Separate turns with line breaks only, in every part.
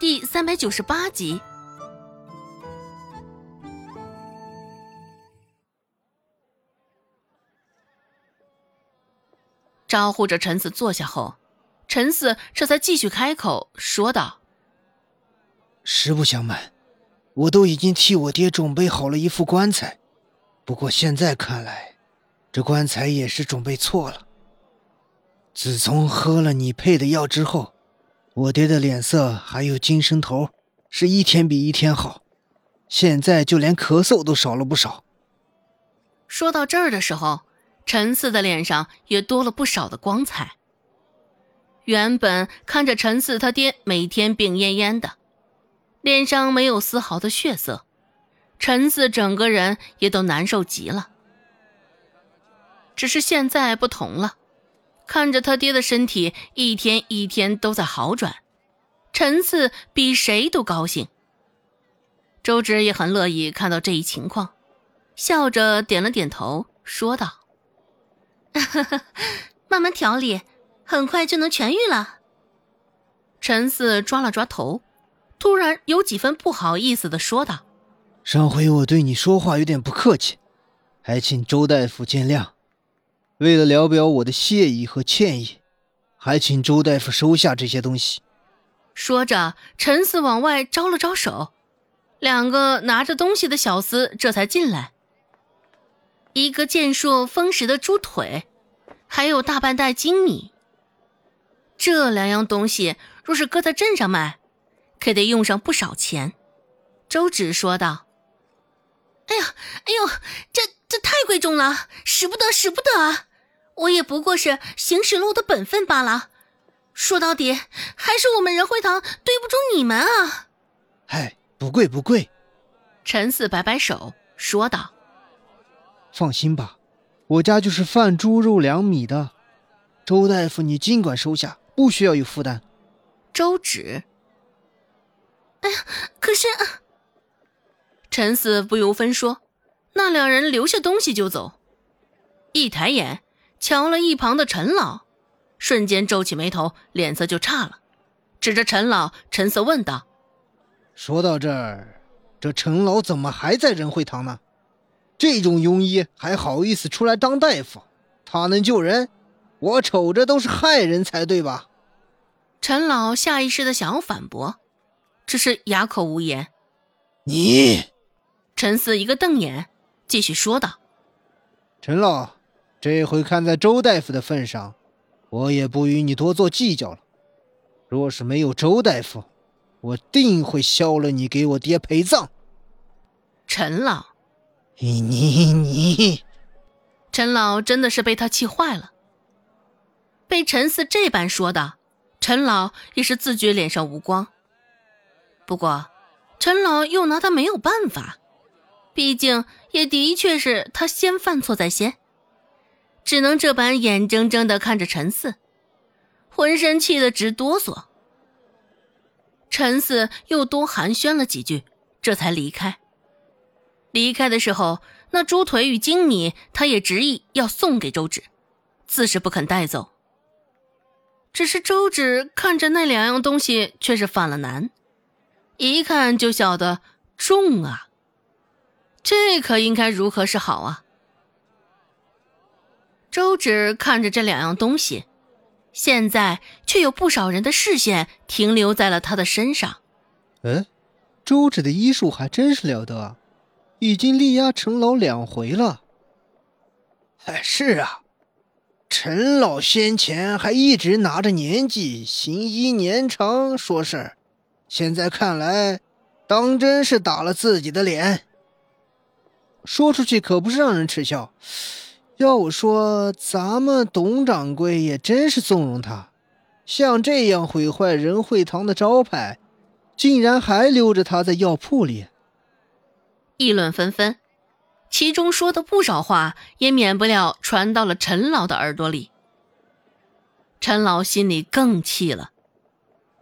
第三百九十八集。招呼着陈四坐下后，陈四这才继续开口说道：“
实不相瞒，我都已经替我爹准备好了一副棺材，不过现在看来，这棺材也是准备错了。自从喝了你配的药之后，我爹的脸色还有精神头是一天比一天好，现在就连咳嗽都少了不少。”
说到这儿的时候。陈四的脸上也多了不少的光彩。原本看着陈四他爹每天病恹恹的，脸上没有丝毫的血色，陈四整个人也都难受极了。只是现在不同了，看着他爹的身体一天一天都在好转，陈四比谁都高兴。周芷也很乐意看到这一情况，笑着点了点头，说道。慢慢调理，很快就能痊愈了。陈四抓了抓头，突然有几分不好意思的说道：“
上回我对你说话有点不客气，还请周大夫见谅。为了聊表我的谢意和歉意，还请周大夫收下这些东西。”
说着，陈四往外招了招手，两个拿着东西的小厮这才进来。一个健硕丰实的猪腿，还有大半袋精米。这两样东西若是搁在镇上卖，可得用上不少钱。周芷说道：“哎呀，哎呦，这这太贵重了，使不得，使不得啊！我也不过是行使了我的本分罢了。说到底，还是我们仁惠堂对不住你们啊！”
嗨，不贵不贵。
陈四摆摆手说道。
放心吧，我家就是贩猪肉粮米的。周大夫，你尽管收下，不需要有负担。
周芷，哎呀，可是陈四不由分说，那两人留下东西就走，一抬眼瞧了一旁的陈老，瞬间皱起眉头，脸色就差了，指着陈老，陈色问道：“
说到这儿，这陈老怎么还在仁惠堂呢？”这种庸医还好意思出来当大夫？他能救人？我瞅着都是害人才对吧？
陈老下意识的想要反驳，只是哑口无言。
你，
陈四一个瞪眼，继续说道：“
陈老，这回看在周大夫的份上，我也不与你多做计较了。若是没有周大夫，我定会削了你，给我爹陪葬。”
陈老。
你你你，
陈老真的是被他气坏了。被陈四这般说的，陈老也是自觉脸上无光。不过，陈老又拿他没有办法，毕竟也的确是他先犯错在先，只能这般眼睁睁的看着陈四，浑身气得直哆嗦。陈四又多寒暄了几句，这才离开。离开的时候，那猪腿与精米，他也执意要送给周芷，自是不肯带走。只是周芷看着那两样东西，却是犯了难，一看就晓得重啊。这可应该如何是好啊？周芷看着这两样东西，现在却有不少人的视线停留在了他的身上。
嗯，周芷的医术还真是了得！已经力压陈老两回了。哎，是啊，陈老先前还一直拿着年纪行医年长说事儿，现在看来，当真是打了自己的脸。说出去可不是让人耻笑。要我说，咱们董掌柜也真是纵容他，像这样毁坏仁惠堂的招牌，竟然还留着他在药铺里。
议论纷纷，其中说的不少话也免不了传到了陈老的耳朵里。陈老心里更气了，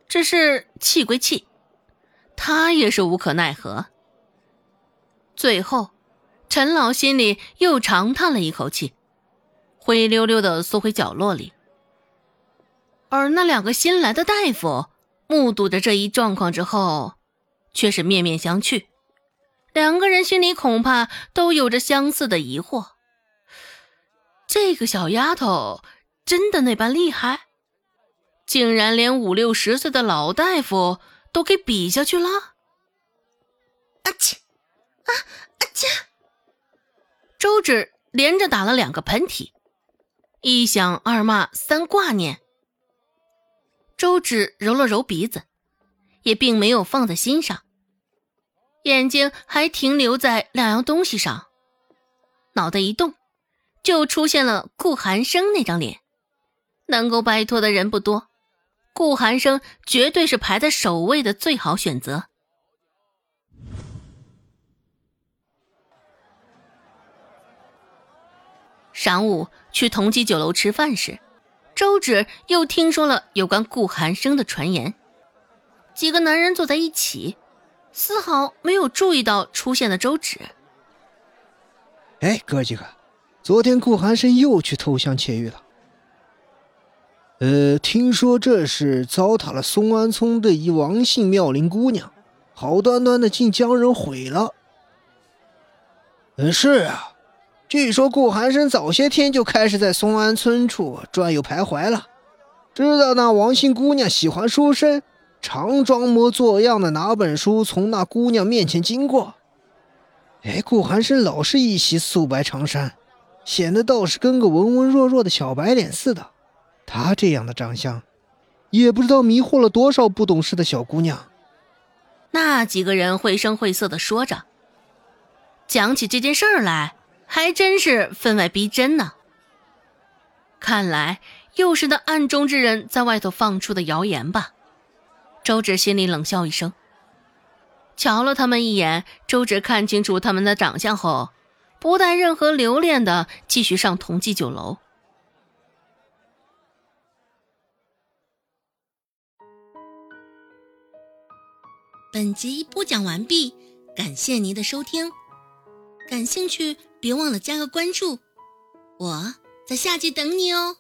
只是气归气，他也是无可奈何。最后，陈老心里又长叹了一口气，灰溜溜的缩回角落里。而那两个新来的大夫目睹着这一状况之后，却是面面相觑。两个人心里恐怕都有着相似的疑惑：这个小丫头真的那般厉害？竟然连五六十岁的老大夫都给比下去了？
啊切！啊啊切！
周芷连着打了两个喷嚏，一想二骂三挂念。周芷揉了揉鼻子，也并没有放在心上，眼睛还停留在两样东西上，脑袋一动，就出现了顾寒生那张脸。能够摆脱的人不多，顾寒生绝对是排在首位的最好选择。晌午去同济酒楼吃饭时。周芷又听说了有关顾寒生的传言，几个男人坐在一起，丝毫没有注意到出现的周芷。
哎，哥几个，昨天顾寒生又去偷香窃玉了。呃，听说这是糟蹋了松安村的一王姓妙龄姑娘，好端端的竟将人毁了。嗯，是啊。据说顾寒生早些天就开始在松安村处转悠徘徊了，知道那王姓姑娘喜欢书生，常装模作样的拿本书从那姑娘面前经过。哎，顾寒生老是一袭素白长衫，显得倒是跟个文文弱弱的小白脸似的。他这样的长相，也不知道迷惑了多少不懂事的小姑娘。
那几个人绘声绘色的说着，讲起这件事儿来。还真是分外逼真呢。看来又是那暗中之人在外头放出的谣言吧。周芷心里冷笑一声，瞧了他们一眼。周芷看清楚他们的长相后，不带任何留恋的继续上同济酒楼。
本集播讲完毕，感谢您的收听。感兴趣，别忘了加个关注，我在下集等你哦。